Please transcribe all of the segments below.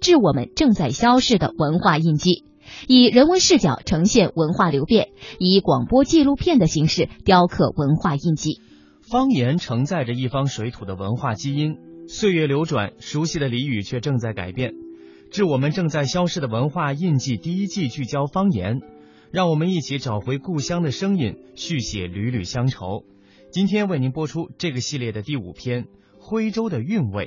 致我们正在消逝的文化印记，以人文视角呈现文化流变，以广播纪录片的形式雕刻文化印记。方言承载着一方水土的文化基因，岁月流转，熟悉的俚语却正在改变。致我们正在消逝的文化印记第一季聚焦方言，让我们一起找回故乡的声音，续写缕缕乡愁。今天为您播出这个系列的第五篇《徽州的韵味》，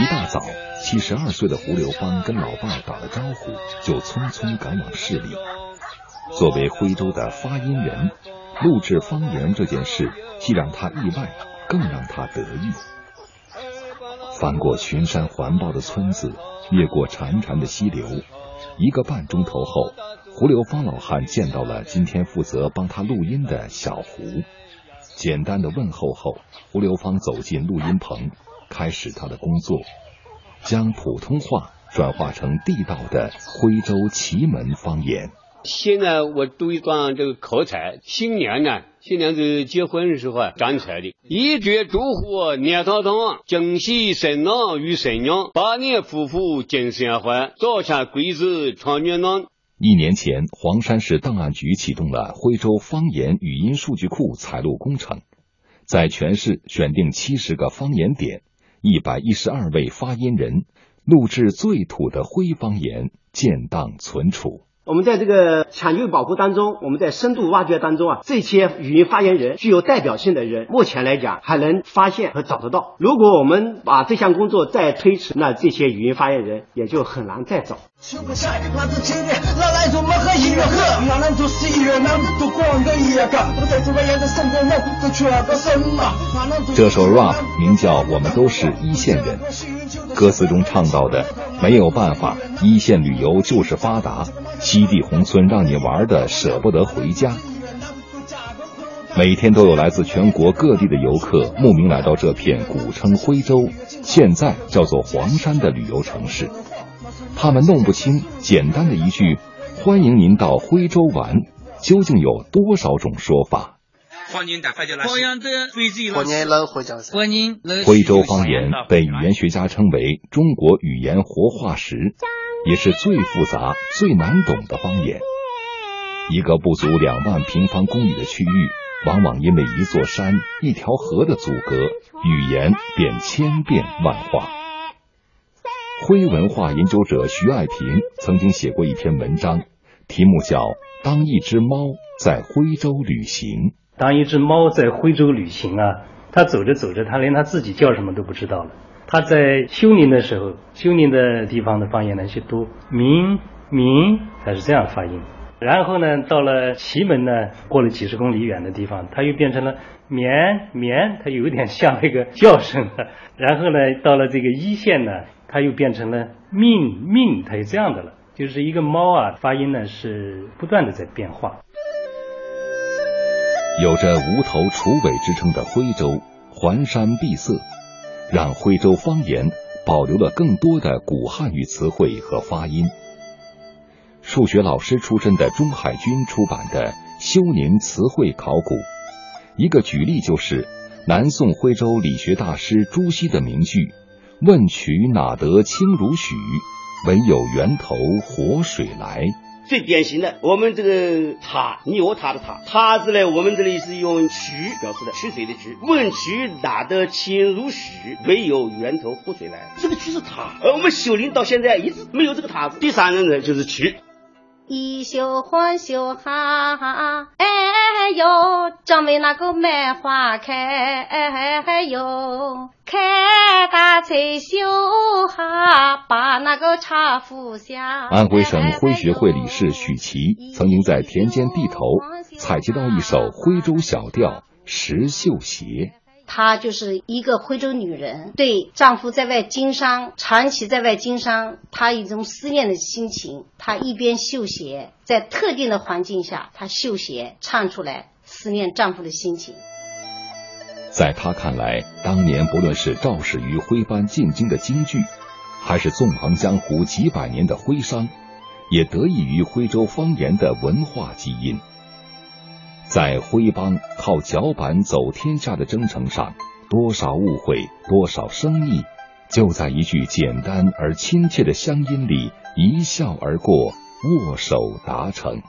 一大早，七十二岁的胡刘芳跟老伴打了招呼，就匆匆赶往市里。作为徽州的发音人，录制方言这件事，既让他意外，更让他得意。翻过群山环抱的村子，越过潺潺的溪流，一个半钟头后。胡刘芳老汉见到了今天负责帮他录音的小胡，简单的问候后，胡刘芳走进录音棚，开始他的工作，将普通话转化成地道的徽州祁门方言。现在我读一段这个口才，新娘呢，新娘子结婚的时候啊，站出来的，一绝祝福年堂堂，惊喜新郎与新娘，百年夫妇金山欢，早下贵子闯元朗。一年前，黄山市档案局启动了徽州方言语音数据库采录工程，在全市选定七十个方言点，一百一十二位发言人录制最土的徽方言，建档存储。我们在这个抢救保护当中，我们在深度挖掘当中啊，这些语音发言人具有代表性的人，目前来讲还能发现和找得到。如果我们把这项工作再推迟，那这些语音发言人也就很难再找。这首 rap 名叫《我们都是一线人》，歌词中唱到的没有办法，一线旅游就是发达。西递宏村让你玩的舍不得回家，每天都有来自全国各地的游客慕名来到这片古称徽州，现在叫做黄山的旅游城市。他们弄不清简单的一句“欢迎您到徽州玩”究竟有多少种说法。欢迎徽州方言被语言学家称为中国语言活化石。也是最复杂、最难懂的方言。一个不足两万平方公里的区域，往往因为一座山、一条河的阻隔，语言便千变万化。徽文化研究者徐爱平曾经写过一篇文章，题目叫《当一只猫在徽州旅行》。当一只猫在徽州旅行啊，它走着走着，它连它自己叫什么都不知道了。他在休宁的时候，休宁的地方的方言呢是读明明，他是这样发音。然后呢，到了祁门呢，过了几十公里远的地方，它又变成了绵绵，它有点像那个叫声。然后呢，到了这个一线呢，它又变成了命命，它是这样的了。就是一个猫啊，发音呢是不断的在变化。有着无头楚尾之称的徽州，环山闭塞。让徽州方言保留了更多的古汉语词汇和发音。数学老师出身的钟海军出版的《休宁词汇考古》，一个举例就是南宋徽州理学大师朱熹的名句：“问渠哪得清如许？唯有源头活水来。”最典型的，我们这个塔，你我塔的塔，塔字呢，我们这里是用渠表示的，取水的渠。问渠哪得清如许？唯有源头活水来。这个渠是塔，而我们修林到现在一直没有这个塔字。第三个呢，就是渠。一宿欢宿哈，哎呦，正为那个梅花开，哎呦，开大彩绣哈，把那个茶壶下。安徽省徽学会理事许琦曾经在田间地头采集到一首徽州小调《石秀鞋》。她就是一个徽州女人，对丈夫在外经商，长期在外经商，她一种思念的心情，她一边绣鞋，在特定的环境下，她绣鞋唱出来思念丈夫的心情。在她看来，当年不论是赵氏与徽班进京的京剧，还是纵横江湖几百年的徽商，也得益于徽州方言的文化基因。在徽帮靠脚板走天下的征程上，多少误会，多少生意，就在一句简单而亲切的乡音里一笑而过，握手达成。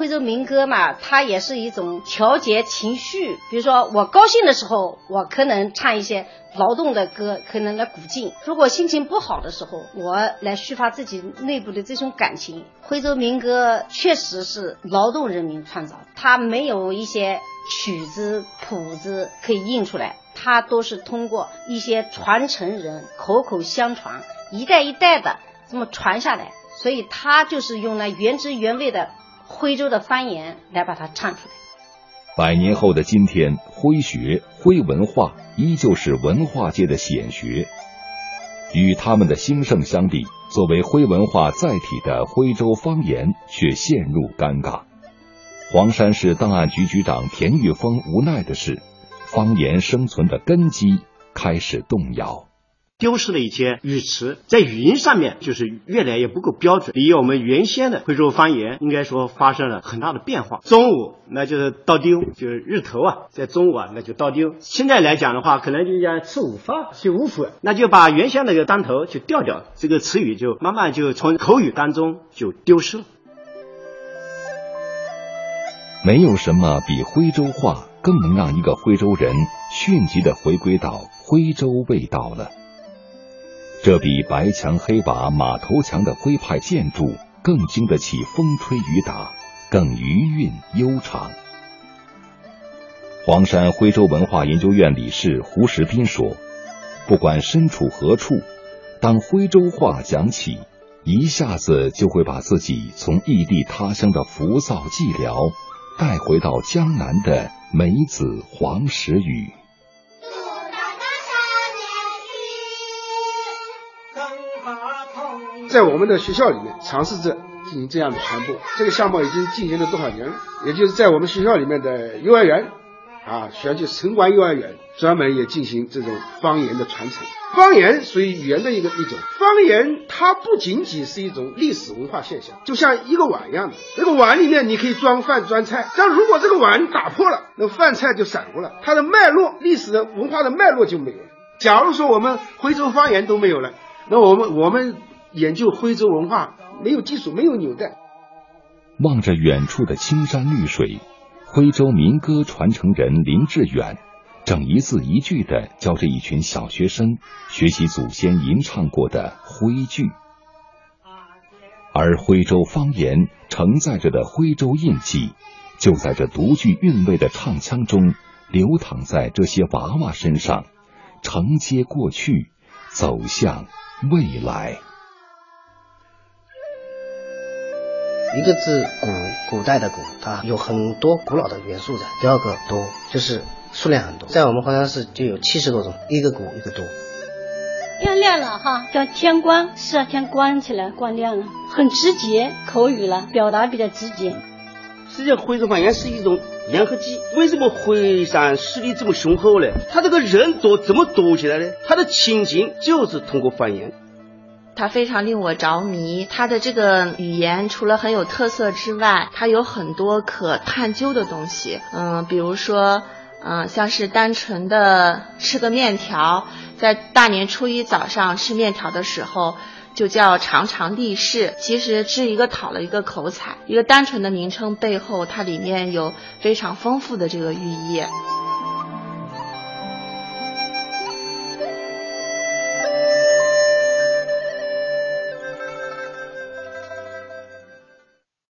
徽州民歌嘛，它也是一种调节情绪。比如说，我高兴的时候，我可能唱一些劳动的歌，可能来鼓劲；如果心情不好的时候，我来抒发自己内部的这种感情。徽州民歌确实是劳动人民创造，它没有一些曲子谱子可以印出来，它都是通过一些传承人口口相传，一代一代的这么传下来，所以它就是用了原汁原味的。徽州的方言来把它唱出来。百年后的今天，徽学、徽文化依旧是文化界的显学。与他们的兴盛相比，作为徽文化载体的徽州方言却陷入尴尬。黄山市档案局局长田玉峰无奈的是，方言生存的根基开始动摇。丢失了一些语词，在语音上面就是越来越不够标准，比我们原先的徽州方言应该说发生了很大的变化。中午那就是倒丢，就是日头啊，在中午啊那就倒丢。现在来讲的话，可能就讲吃午饭，吃午饭，那就把原先那个当头就调掉，这个词语就慢慢就从口语当中就丢失了。没有什么比徽州话更能让一个徽州人迅疾的回归到徽州味道了。这比白墙黑瓦马头墙的徽派建筑更经得起风吹雨打，更余韵悠长。黄山徽州文化研究院理事胡石斌说：“不管身处何处，当徽州话讲起，一下子就会把自己从异地他乡的浮躁寂寥，带回到江南的梅子黄时雨。”在我们的学校里面尝试着进行这样的传播，这个项目已经进行了多少年了？也就是在我们学校里面的幼儿园，啊，学就城关幼儿园，专门也进行这种方言的传承。方言属于语言的一个一种，方言它不仅仅是一种历史文化现象，就像一个碗一样的，那个碗里面你可以装饭装菜，但如果这个碗打破了，那饭菜就散过了，它的脉络、历史的文化的脉络就没有了。假如说我们徽州方言都没有了，那我们我们。研究徽州文化没有基础，没有纽带。望着远处的青山绿水，徽州民歌传承人林志远正一字一句的教着一群小学生学习祖先吟唱过的徽剧。而徽州方言承载着的徽州印记，就在这独具韵味的唱腔中流淌在这些娃娃身上，承接过去，走向未来。一个字“古”，古代的“古”，它有很多古老的元素在。第二个“多”，就是数量很多，在我们黄山市就有七十多种。一个“古”，一个“多”。天亮了哈，叫天光，是啊，天光起来，光亮了，很直接，口语了，表达比较直接。实际上，徽州方言是一种粘合剂。为什么徽山势力这么雄厚呢？他这个人多，怎么多起来呢？他的亲情就是通过方言。他非常令我着迷，他的这个语言除了很有特色之外，他有很多可探究的东西。嗯，比如说，嗯，像是单纯的吃个面条，在大年初一早上吃面条的时候，就叫长长立事，其实是一个讨了一个口彩。一个单纯的名称背后，它里面有非常丰富的这个寓意。